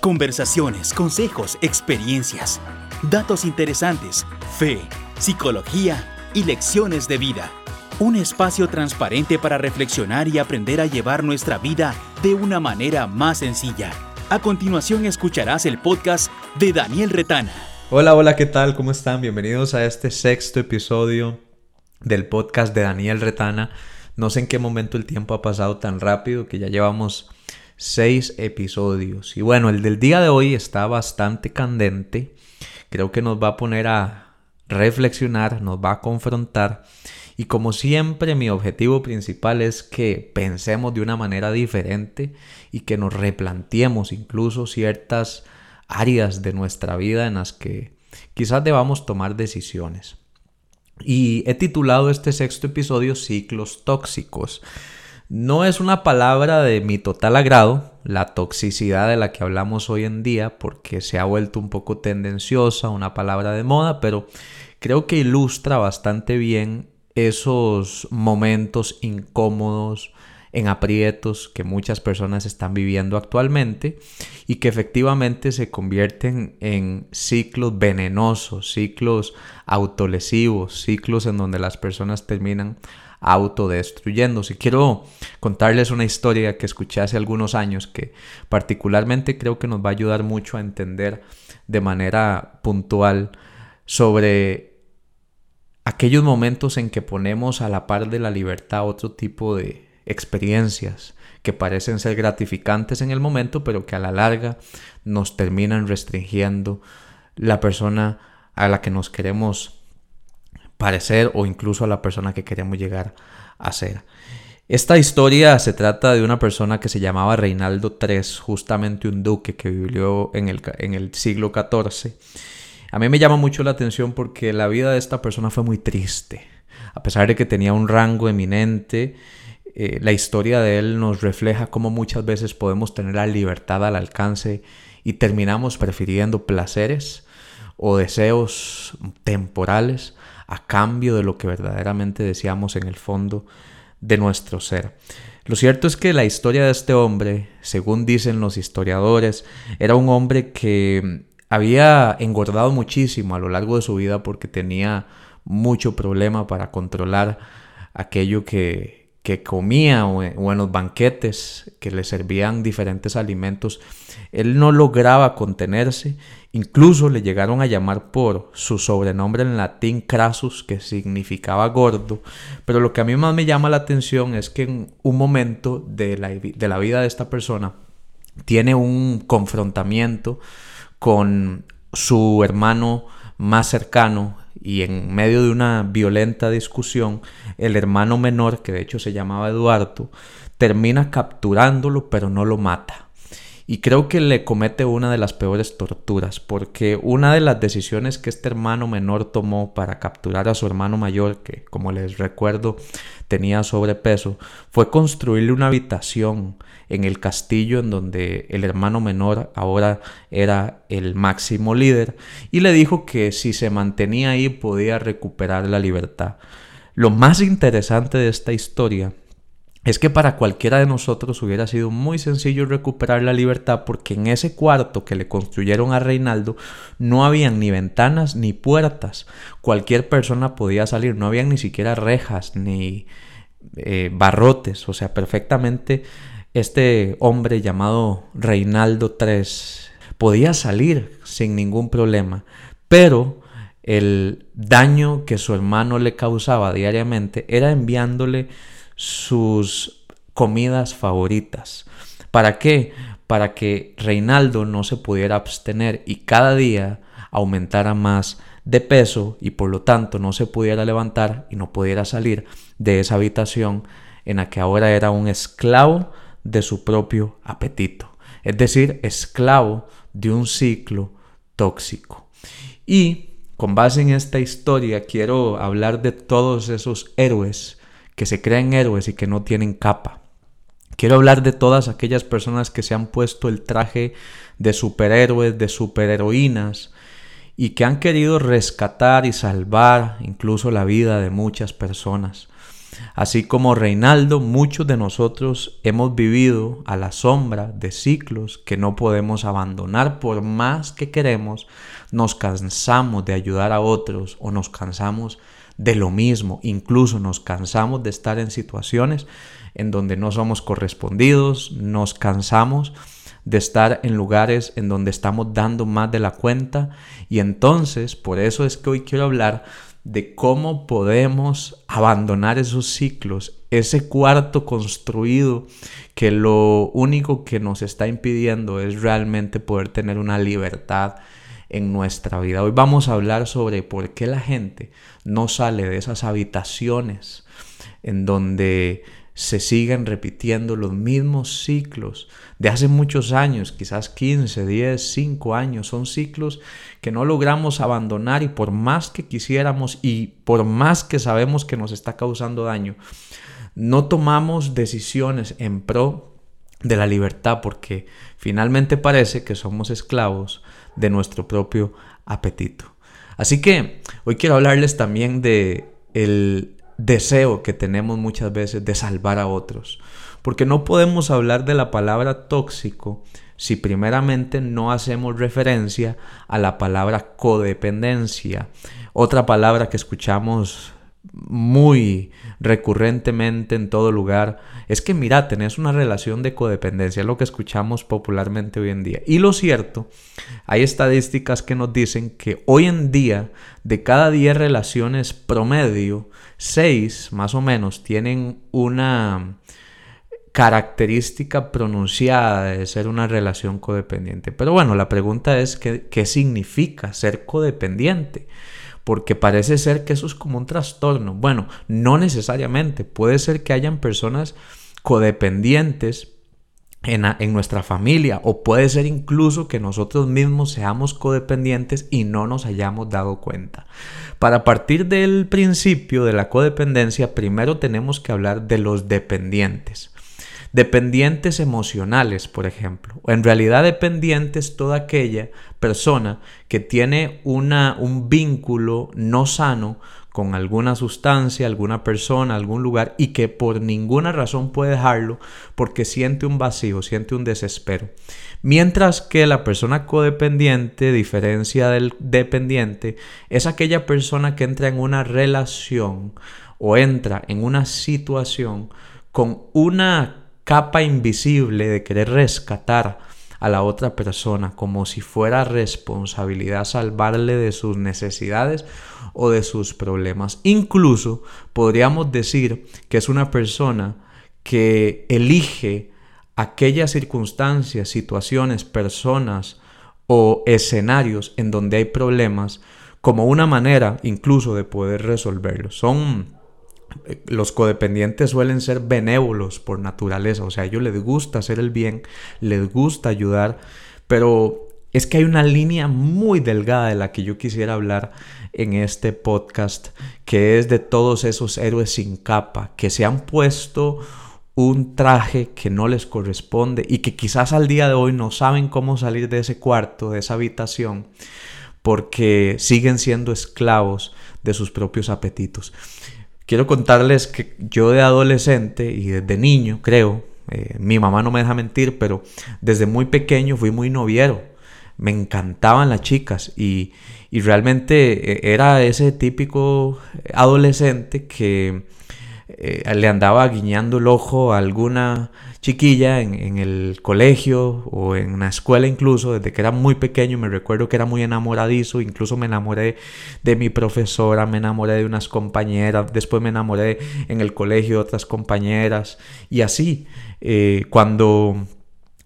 Conversaciones, consejos, experiencias, datos interesantes, fe, psicología y lecciones de vida. Un espacio transparente para reflexionar y aprender a llevar nuestra vida de una manera más sencilla. A continuación escucharás el podcast de Daniel Retana. Hola, hola, ¿qué tal? ¿Cómo están? Bienvenidos a este sexto episodio del podcast de Daniel Retana. No sé en qué momento el tiempo ha pasado tan rápido que ya llevamos seis episodios. Y bueno, el del día de hoy está bastante candente. Creo que nos va a poner a reflexionar, nos va a confrontar. Y como siempre, mi objetivo principal es que pensemos de una manera diferente y que nos replanteemos incluso ciertas áreas de nuestra vida en las que quizás debamos tomar decisiones. Y he titulado este sexto episodio Ciclos Tóxicos. No es una palabra de mi total agrado, la toxicidad de la que hablamos hoy en día, porque se ha vuelto un poco tendenciosa, una palabra de moda, pero creo que ilustra bastante bien esos momentos incómodos, en aprietos que muchas personas están viviendo actualmente y que efectivamente se convierten en ciclos venenosos, ciclos autolesivos, ciclos en donde las personas terminan autodestruyéndose. Quiero contarles una historia que escuché hace algunos años que particularmente creo que nos va a ayudar mucho a entender de manera puntual sobre aquellos momentos en que ponemos a la par de la libertad otro tipo de experiencias que parecen ser gratificantes en el momento, pero que a la larga nos terminan restringiendo la persona a la que nos queremos parecer o incluso a la persona que queremos llegar a ser. Esta historia se trata de una persona que se llamaba Reinaldo III, justamente un duque que vivió en el, en el siglo XIV. A mí me llama mucho la atención porque la vida de esta persona fue muy triste. A pesar de que tenía un rango eminente, eh, la historia de él nos refleja cómo muchas veces podemos tener la libertad al alcance y terminamos prefiriendo placeres o deseos temporales a cambio de lo que verdaderamente deseamos en el fondo de nuestro ser. Lo cierto es que la historia de este hombre, según dicen los historiadores, era un hombre que había engordado muchísimo a lo largo de su vida porque tenía mucho problema para controlar aquello que, comía o, en los banquetes que le servían diferentes alimentos, él no lograba contenerse, incluso le llegaron a llamar por su sobrenombre en latín Crassus, que significaba gordo, pero lo que a mí más me llama la atención es que en un momento de la, de la vida de esta persona tiene un confrontamiento con su hermano más cercano, y en medio de una violenta discusión, el hermano menor, que de hecho se llamaba Eduardo, termina capturándolo pero no lo mata. Y creo que le comete una de las peores torturas, porque una de las decisiones que este hermano menor tomó para capturar a su hermano mayor, que como les recuerdo tenía sobrepeso, fue construirle una habitación en el castillo en donde el hermano menor ahora era el máximo líder, y le dijo que si se mantenía ahí podía recuperar la libertad. Lo más interesante de esta historia es que para cualquiera de nosotros hubiera sido muy sencillo recuperar la libertad porque en ese cuarto que le construyeron a Reinaldo no habían ni ventanas ni puertas. Cualquier persona podía salir, no habían ni siquiera rejas ni eh, barrotes, o sea, perfectamente este hombre llamado Reinaldo III podía salir sin ningún problema, pero el daño que su hermano le causaba diariamente era enviándole sus comidas favoritas. ¿Para qué? Para que Reinaldo no se pudiera abstener y cada día aumentara más de peso y por lo tanto no se pudiera levantar y no pudiera salir de esa habitación en la que ahora era un esclavo de su propio apetito, es decir, esclavo de un ciclo tóxico. Y con base en esta historia quiero hablar de todos esos héroes que se creen héroes y que no tienen capa. Quiero hablar de todas aquellas personas que se han puesto el traje de superhéroes, de superheroínas y que han querido rescatar y salvar incluso la vida de muchas personas. Así como Reinaldo, muchos de nosotros hemos vivido a la sombra de ciclos que no podemos abandonar por más que queremos, nos cansamos de ayudar a otros o nos cansamos de lo mismo, incluso nos cansamos de estar en situaciones en donde no somos correspondidos, nos cansamos de estar en lugares en donde estamos dando más de la cuenta. Y entonces por eso es que hoy quiero hablar de cómo podemos abandonar esos ciclos, ese cuarto construido que lo único que nos está impidiendo es realmente poder tener una libertad en nuestra vida. Hoy vamos a hablar sobre por qué la gente no sale de esas habitaciones en donde se siguen repitiendo los mismos ciclos de hace muchos años, quizás 15, 10, 5 años. Son ciclos que no logramos abandonar y por más que quisiéramos y por más que sabemos que nos está causando daño, no tomamos decisiones en pro de la libertad porque finalmente parece que somos esclavos de nuestro propio apetito. Así que hoy quiero hablarles también de el deseo que tenemos muchas veces de salvar a otros. Porque no podemos hablar de la palabra tóxico si primeramente no hacemos referencia a la palabra codependencia. Otra palabra que escuchamos muy recurrentemente en todo lugar es que mira, tenés una relación de codependencia, lo que escuchamos popularmente hoy en día. Y lo cierto, hay estadísticas que nos dicen que hoy en día de cada 10 relaciones promedio, 6 más o menos tienen una característica pronunciada de ser una relación codependiente. Pero bueno, la pregunta es ¿qué, qué significa ser codependiente? Porque parece ser que eso es como un trastorno. Bueno, no necesariamente. Puede ser que hayan personas codependientes en, en, nuestra familia o puede ser incluso que nosotros mismos seamos codependientes y no nos hayamos dado cuenta. Para partir del principio de la codependencia, primero tenemos que hablar de los dependientes. Dependientes emocionales, por ejemplo. En realidad dependientes toda aquella persona que tiene una, un vínculo no sano con alguna sustancia, alguna persona, algún lugar y que por ninguna razón puede dejarlo porque siente un vacío, siente un desespero. Mientras que la persona codependiente, diferencia del dependiente, es aquella persona que entra en una relación o entra en una situación con una capa invisible de querer rescatar a la otra persona como si fuera responsabilidad salvarle de sus necesidades o de sus problemas. Incluso podríamos decir que es una persona que elige aquellas circunstancias, situaciones, personas o escenarios en donde hay problemas como una manera incluso de poder resolverlos. Son los codependientes suelen ser benévolos por naturaleza, o sea, a ellos les gusta hacer el bien, les gusta ayudar, pero es que hay una línea muy delgada de la que yo quisiera hablar en este podcast, que es de todos esos héroes sin capa, que se han puesto un traje que no les corresponde y que quizás al día de hoy no saben cómo salir de ese cuarto, de esa habitación, porque siguen siendo esclavos de sus propios apetitos. Quiero contarles que yo de adolescente y desde niño, creo, eh, mi mamá no me deja mentir, pero desde muy pequeño fui muy noviero. Me encantaban las chicas y, y realmente eh, era ese típico adolescente que eh, le andaba guiñando el ojo a alguna chiquilla en, el colegio o en una escuela incluso, desde que era muy pequeño, me recuerdo que era muy enamoradizo, incluso me enamoré de mi profesora, me enamoré de unas compañeras, después me enamoré en el colegio de otras compañeras y así, eh, cuando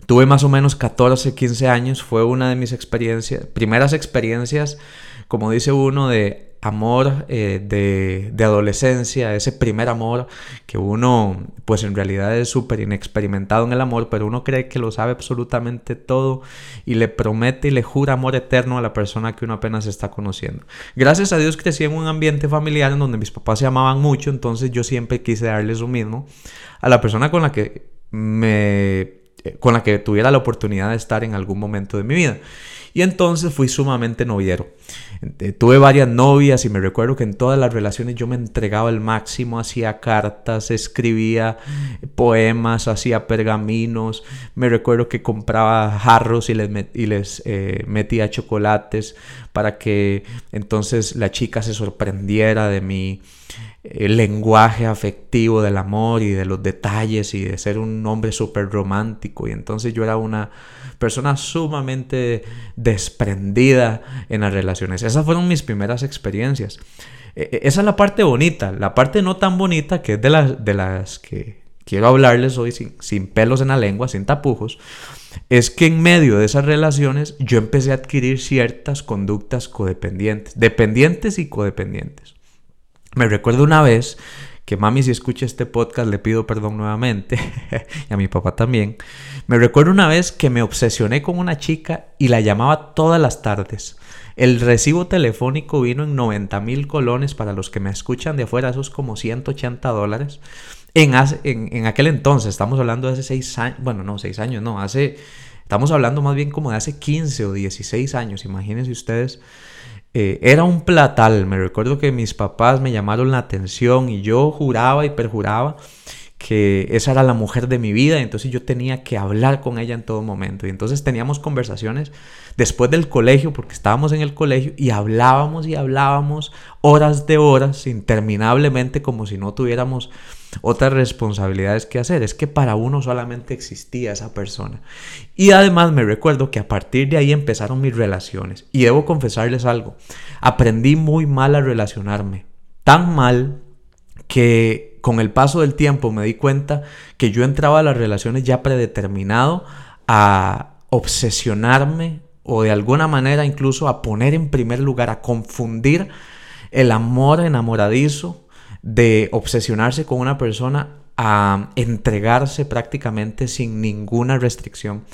tuve más o menos 14, 15 años, fue una de mis experiencias, primeras experiencias, como dice uno, de amor eh, de, adolescencia, ese primer amor que uno pues en realidad es súper inexperimentado en el amor, pero uno cree que lo sabe absolutamente todo y le promete y le jura amor eterno a la persona que uno apenas está conociendo. Gracias a Dios crecí en un ambiente familiar en donde mis papás se amaban mucho, entonces yo siempre quise darles lo mismo a la persona con la que me con la que tuviera la oportunidad de estar en algún momento de mi vida. Y entonces fui sumamente noviero. Eh, tuve varias novias y me recuerdo que en todas las relaciones yo me entregaba al máximo, hacía cartas, escribía poemas, hacía pergaminos, me recuerdo que compraba jarros y les, eh, metía chocolates para que entonces la chica se sorprendiera de mi el lenguaje afectivo del amor y de los detalles y de ser un hombre súper romántico. Y entonces yo era una persona sumamente desprendida en las relaciones. Esas fueron mis primeras experiencias. E, e, esa es la parte bonita. La parte no tan bonita, que es de las, de las que quiero hablarles hoy sin, sin pelos en la lengua, sin tapujos, es que en medio de esas relaciones yo empecé a adquirir ciertas conductas codependientes, dependientes y codependientes. Me recuerdo una vez que mami si escucha este podcast le pido perdón nuevamente y a mi papá también. Me recuerdo una vez que me obsesioné con una chica y la llamaba todas las tardes. El recibo telefónico vino en 90 mil colones para los que me escuchan de afuera, eso es como 180 dólares. En, en, aquel entonces, estamos hablando de hace 6 años, bueno, no, 6 años, no, hace, estamos hablando más bien como de hace 15 o 16 años, imagínense ustedes eh, era un platal. Me recuerdo que mis papás me llamaron la atención y yo juraba y perjuraba que esa era la mujer de mi vida entonces yo tenía que hablar con ella en todo momento. Y entonces teníamos conversaciones después del colegio, porque estábamos en el colegio y hablábamos y hablábamos horas de horas interminablemente como si no tuviéramos otras responsabilidades que hacer. Es que para uno solamente existía esa persona. Y además me recuerdo que a partir de ahí empezaron mis relaciones. Y debo confesarles algo. Aprendí muy mal a relacionarme. Tan mal que con el paso del tiempo me di cuenta que yo entraba a las relaciones ya predeterminado a obsesionarme o de alguna manera incluso a poner en primer lugar, a confundir el amor enamoradizo de obsesionarse con una persona a entregarse prácticamente sin ninguna restricción.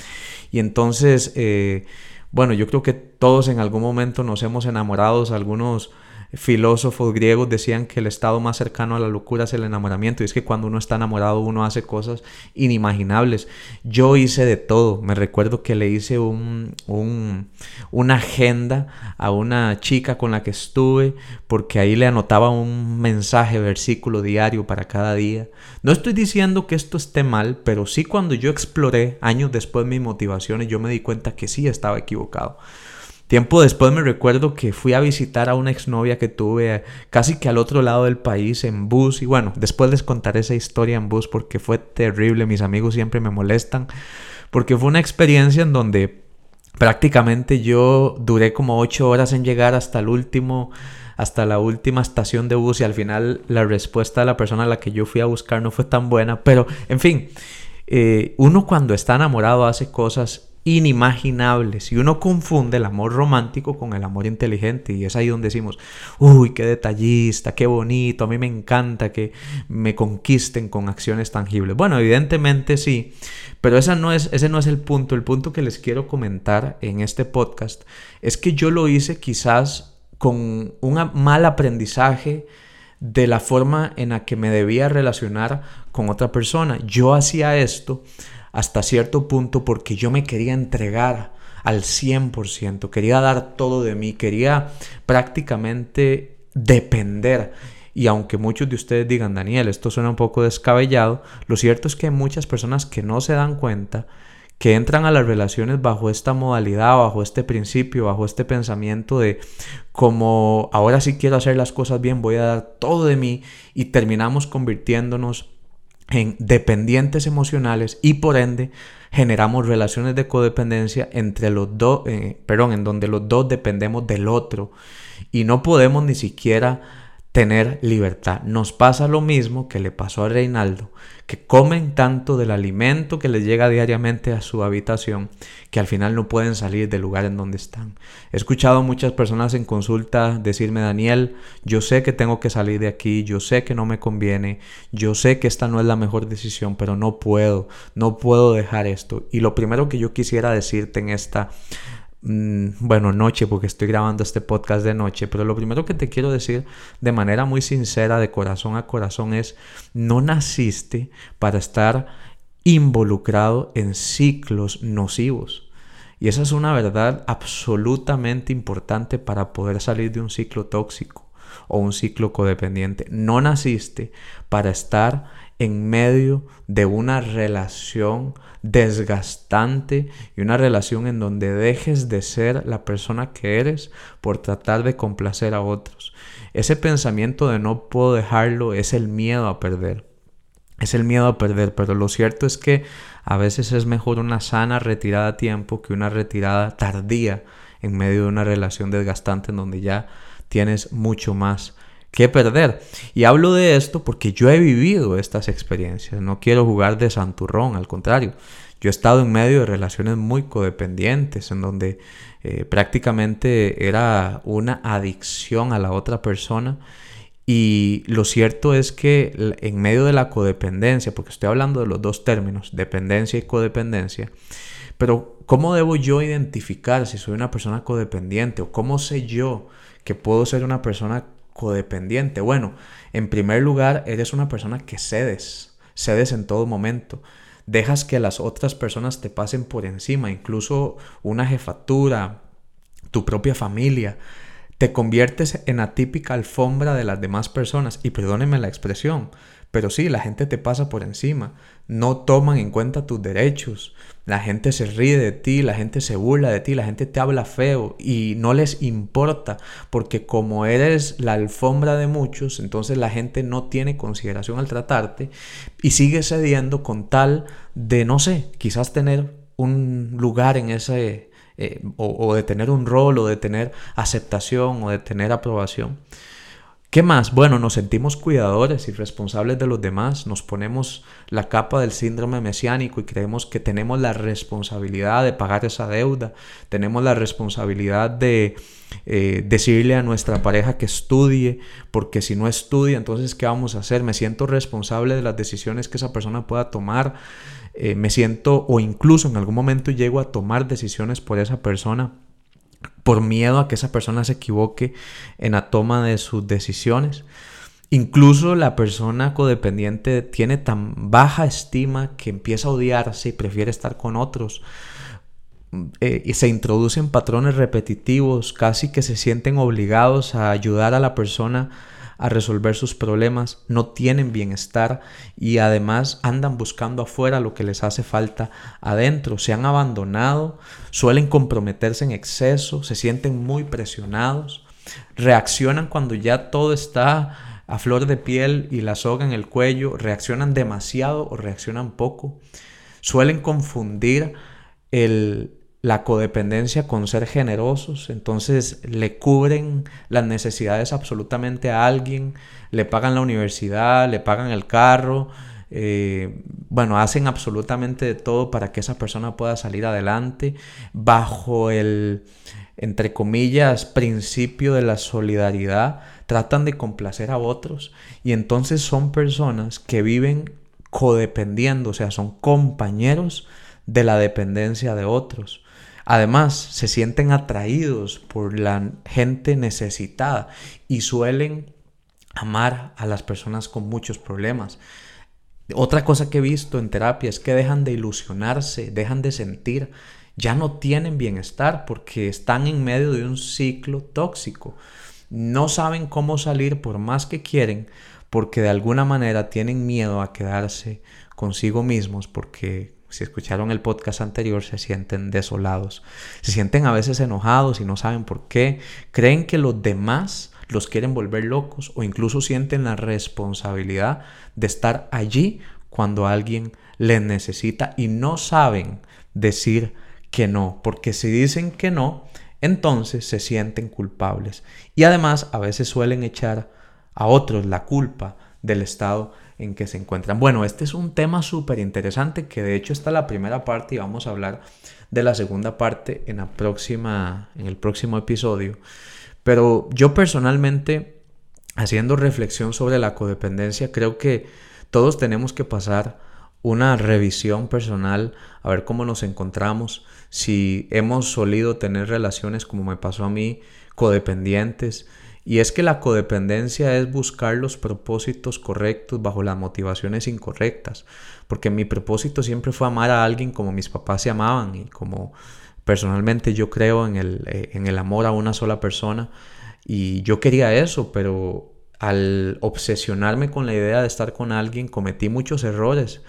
Y entonces, eh, bueno, yo creo que todos en algún momento nos hemos enamorado, algunos filósofos griegos decían que el estado más cercano a la locura es el enamoramiento. Y es que cuando uno está enamorado uno hace cosas inimaginables. Yo hice de todo. Me recuerdo que le hice un, una agenda a una chica con la que estuve porque ahí le anotaba un mensaje, versículo diario para cada día. No estoy diciendo que esto esté mal, pero sí cuando yo exploré años después mis motivaciones yo me di cuenta que sí estaba equivocado. Tiempo después me recuerdo que fui a visitar a una exnovia que tuve eh, casi que al otro lado del país en bus. Y bueno, después les contaré esa historia en bus porque fue terrible, mis amigos siempre me molestan porque fue una experiencia en donde prácticamente yo duré como ocho horas en llegar hasta el último hasta la última estación de bus y al final la respuesta de la persona a la que yo fui a buscar no fue tan buena, pero en fin, eh, uno cuando está enamorado hace cosas inimaginables y uno confunde el amor romántico con el amor inteligente y es ahí donde decimos, uy, qué detallista, qué bonito, a mí me encanta que me conquisten con acciones tangibles. Bueno, evidentemente sí, pero no es, ese no es el punto. El punto que les quiero comentar en este podcast es que yo lo hice quizás con un mal aprendizaje de la forma en la que me debía relacionar con otra persona. Yo hacía esto hasta cierto punto porque yo me quería entregar al 100%, quería dar todo de mí, quería prácticamente depender. Y aunque muchos de ustedes digan, Daniel, esto suena un poco descabellado, lo cierto es que hay muchas personas que no se dan cuenta que entran a las relaciones bajo esta modalidad, bajo este principio, bajo este pensamiento de como ahora sí quiero hacer las cosas bien, voy a dar todo de mí y terminamos convirtiéndonos en dependientes emocionales y por ende generamos relaciones de codependencia entre los dos, eh, perdón, en donde los dos dependemos del otro. Y no podemos ni siquiera tener libertad. Nos pasa lo mismo que le pasó a Reinaldo, que comen tanto del alimento que les llega diariamente a su habitación que al final no pueden salir del lugar en donde están. He escuchado a muchas personas en consulta decirme, Daniel, yo sé que tengo que salir de aquí, yo sé que no me conviene, yo sé que esta no es la mejor decisión, pero no puedo, no puedo dejar esto. Y lo primero que yo quisiera decirte en esta bueno, noche, porque estoy grabando este podcast de noche, pero lo primero que te quiero decir de manera muy sincera, de corazón a corazón, es, no naciste para estar involucrado en ciclos nocivos. Y esa es una verdad absolutamente importante para poder salir de un ciclo tóxico o un ciclo codependiente. No naciste para estar en medio de una relación desgastante y una relación en donde dejes de ser la persona que eres por tratar de complacer a otros. Ese pensamiento de no puedo dejarlo es el miedo a perder. Es el miedo a perder, pero lo cierto es que a veces es mejor una sana retirada a tiempo que una retirada tardía en medio de una relación desgastante en donde ya tienes mucho más que perder. Y hablo de esto porque yo he vivido estas experiencias. No quiero jugar de santurrón, al contrario. Yo he estado en medio de relaciones muy codependientes, en donde eh, prácticamente era una adicción a la otra persona. Y lo cierto es que en medio de la codependencia, porque estoy hablando de los dos términos, dependencia y codependencia, pero ¿cómo debo yo identificar si soy una persona codependiente o cómo sé yo que puedo ser una persona codependiente? Bueno, en primer lugar, eres una persona que cedes, cedes en todo momento. Dejas que las otras personas te pasen por encima, incluso una jefatura, tu propia familia. Te conviertes en la típica alfombra de las demás personas. Y perdónenme la expresión, pero sí, la gente te pasa por encima, no toman en cuenta tus derechos, la gente se ríe de ti, la gente se burla de ti, la gente te habla feo y no les importa porque como eres la alfombra de muchos, entonces la gente no tiene consideración al tratarte y sigue cediendo con tal de, no sé, quizás tener un lugar en ese, eh, o, o de tener un rol, o de tener aceptación, o de tener aprobación. ¿Qué más? Bueno, nos sentimos cuidadores y responsables de los demás, nos ponemos la capa del síndrome mesiánico y creemos que tenemos la responsabilidad de pagar esa deuda, tenemos la responsabilidad de eh, decirle a nuestra pareja que estudie, porque si no estudia, entonces ¿qué vamos a hacer? Me siento responsable de las decisiones que esa persona pueda tomar, eh, me siento o incluso en algún momento llego a tomar decisiones por esa persona por miedo a que esa persona se equivoque en la toma de sus decisiones. Incluso la persona codependiente tiene tan baja estima que empieza a odiarse y prefiere estar con otros. Eh, y se introducen patrones repetitivos, casi que se sienten obligados a ayudar a la persona a resolver sus problemas, no tienen bienestar y además andan buscando afuera lo que les hace falta adentro, se han abandonado, suelen comprometerse en exceso, se sienten muy presionados, reaccionan cuando ya todo está a flor de piel y la soga en el cuello, reaccionan demasiado o reaccionan poco, suelen confundir el la codependencia con ser generosos, entonces le cubren las necesidades absolutamente a alguien, le pagan la universidad, le pagan el carro, eh, bueno, hacen absolutamente de todo para que esa persona pueda salir adelante bajo el, entre comillas, principio de la solidaridad, tratan de complacer a otros y entonces son personas que viven codependiendo, o sea, son compañeros de la dependencia de otros. Además, se sienten atraídos por la gente necesitada y suelen amar a las personas con muchos problemas. Otra cosa que he visto en terapia es que dejan de ilusionarse, dejan de sentir, ya no tienen bienestar porque están en medio de un ciclo tóxico. No saben cómo salir por más que quieren porque de alguna manera tienen miedo a quedarse consigo mismos porque si escucharon el podcast anterior, se sienten desolados. Se sienten a veces enojados y no saben por qué. Creen que los demás los quieren volver locos o incluso sienten la responsabilidad de estar allí cuando alguien les necesita y no saben decir que no, porque si dicen que no, entonces se sienten culpables. Y además a veces suelen echar a otros la culpa del estado en que se encuentran. Bueno, este es un tema súper interesante que de hecho está la primera parte y vamos a hablar de la segunda parte en, la próxima, en el próximo episodio. Pero yo personalmente, haciendo reflexión sobre la codependencia, creo que todos tenemos que pasar una revisión personal, a ver cómo nos encontramos, si hemos solido tener relaciones como me pasó a mí, codependientes, y es que la codependencia es buscar los propósitos correctos bajo las motivaciones incorrectas. Porque mi propósito siempre fue amar a alguien como mis papás se amaban y como Personalmente yo creo en el, eh, en el amor a una sola persona y yo quería eso, pero al obsesionarme con la idea de estar con alguien cometí muchos errores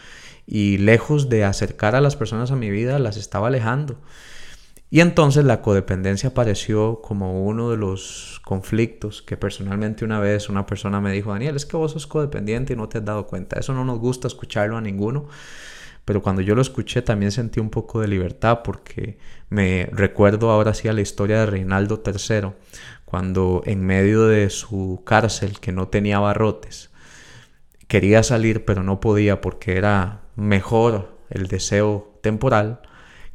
y lejos de acercar a las personas a mi vida las estaba alejando. Y entonces la codependencia apareció como uno de los conflictos que personalmente una vez una persona me dijo, Daniel, es que vos sos codependiente y no te has dado cuenta. Eso no nos gusta escucharlo a ninguno. Pero cuando yo lo escuché también sentí un poco de libertad porque me recuerdo ahora sí a la historia de Reinaldo III, cuando en medio de su cárcel que no tenía barrotes, quería salir pero no podía porque era mejor el deseo temporal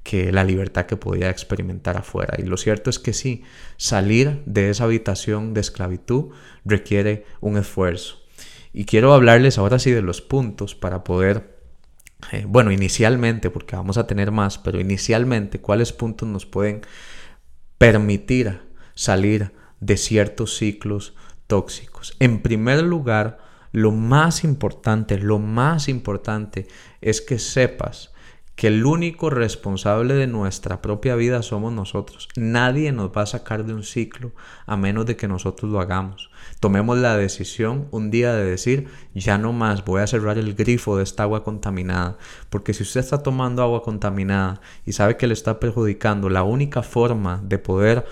que la libertad que podía experimentar afuera. Y lo cierto es que sí, salir de esa habitación de esclavitud requiere un esfuerzo. Y quiero hablarles ahora sí de los puntos para poder, eh, bueno, inicialmente, porque vamos a tener más, pero inicialmente, cuáles puntos nos pueden permitir salir de ciertos ciclos tóxicos. En primer lugar, lo más importante, lo más importante es que sepas que el único responsable de nuestra propia vida somos nosotros. Nadie nos va a sacar de un ciclo a menos de que nosotros lo hagamos. Tomemos la decisión un día de decir, ya no más, voy a cerrar el grifo de esta agua contaminada. Porque si usted está tomando agua contaminada y sabe que le está perjudicando, la única forma de poder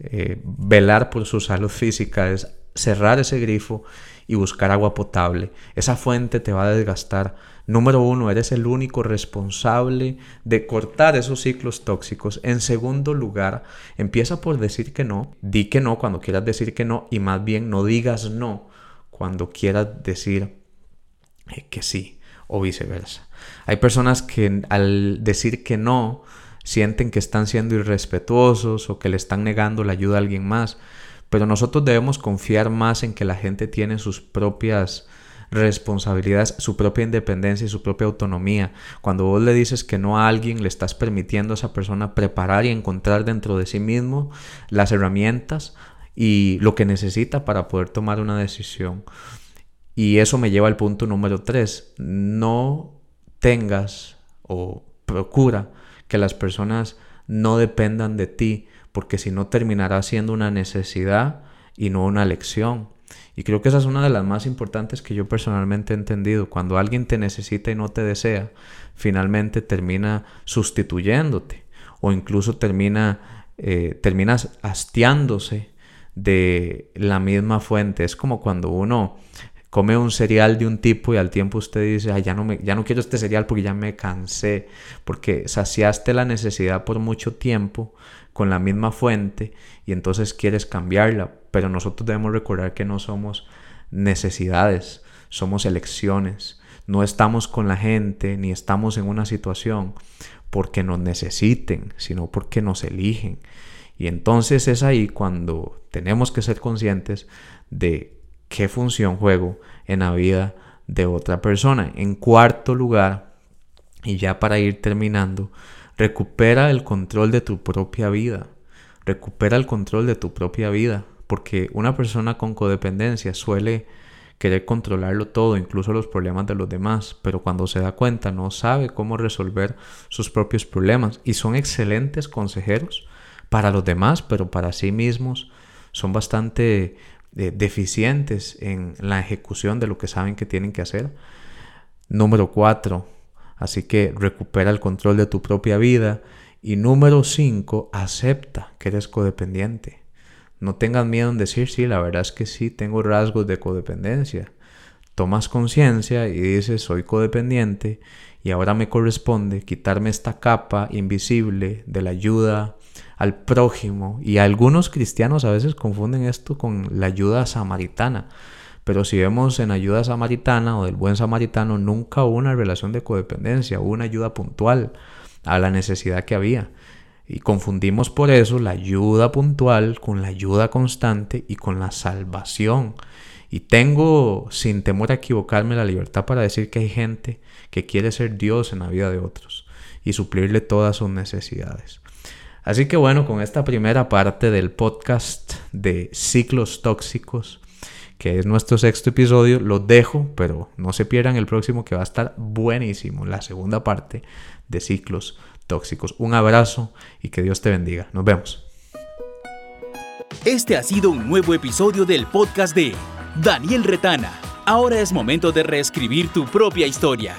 eh, velar por su salud física es cerrar ese grifo y buscar agua potable. Esa fuente te va a desgastar Número uno, eres el único responsable de cortar esos ciclos tóxicos. En segundo lugar, empieza por decir que no. Di que no cuando quieras decir que no y más bien no digas no cuando quieras decir eh, que sí o viceversa. Hay personas que al decir que no sienten que están siendo irrespetuosos o que le están negando la ayuda a alguien más, pero nosotros debemos confiar más en que la gente tiene sus propias responsabilidades, su propia independencia y su propia autonomía. Cuando vos le dices que no a alguien, le estás permitiendo a esa persona preparar y encontrar dentro de sí mismo las herramientas y lo que necesita para poder tomar una decisión. Y eso me lleva al punto número tres. No tengas o procura que las personas no dependan de ti, porque si no terminará siendo una necesidad y no una lección. Y creo que esa es una de las más importantes que yo personalmente he entendido. Cuando alguien te necesita y no te desea, finalmente termina sustituyéndote o incluso termina, eh, terminas hastiándose de la misma fuente. Es como cuando uno come un cereal de un tipo y al tiempo usted dice, ya, no me, ya no quiero este cereal porque ya me cansé, porque saciaste la necesidad por mucho tiempo con la misma fuente y entonces quieres cambiarla pero nosotros debemos recordar que no somos necesidades, somos elecciones. No estamos con la gente ni estamos en una situación porque nos necesiten, sino porque nos eligen. Y entonces es ahí cuando tenemos que ser conscientes de qué función juego en la vida de otra persona. En cuarto lugar, y ya para ir terminando, recupera el control de tu propia vida. Recupera el control de tu propia vida porque una persona con codependencia suele querer controlarlo todo, incluso los problemas de los demás, pero cuando se da cuenta no sabe cómo resolver sus propios problemas y son excelentes consejeros para los demás, pero para sí mismos son bastante deficientes en la ejecución de lo que saben que tienen que hacer. Número cuatro, así que recupera el control de tu propia vida. Y número cinco, acepta que eres codependiente. No tengas miedo en decir, sí, la verdad es que sí, tengo rasgos de codependencia. Tomas conciencia y dices, soy codependiente y ahora me corresponde quitarme esta capa invisible de la ayuda al prójimo. Y algunos cristianos a veces confunden esto con la ayuda samaritana. Pero si vemos en ayuda samaritana o del buen samaritano, nunca hubo una relación de codependencia, hubo una ayuda puntual a la necesidad que había. Y confundimos por eso la ayuda puntual con la ayuda constante y con la salvación. Y tengo, sin temor a equivocarme, la libertad para decir que hay gente que quiere ser Dios en la vida de otros y suplirle todas sus necesidades. Así que bueno, con esta primera parte del podcast de ciclos tóxicos, que es nuestro sexto episodio, lo dejo, pero no se pierdan el próximo que va a estar buenísimo, la segunda parte de ciclos tóxicos. Un abrazo y que Dios te bendiga. Nos vemos. Este ha sido un nuevo episodio del podcast de Daniel Retana. Ahora es momento de reescribir tu propia historia.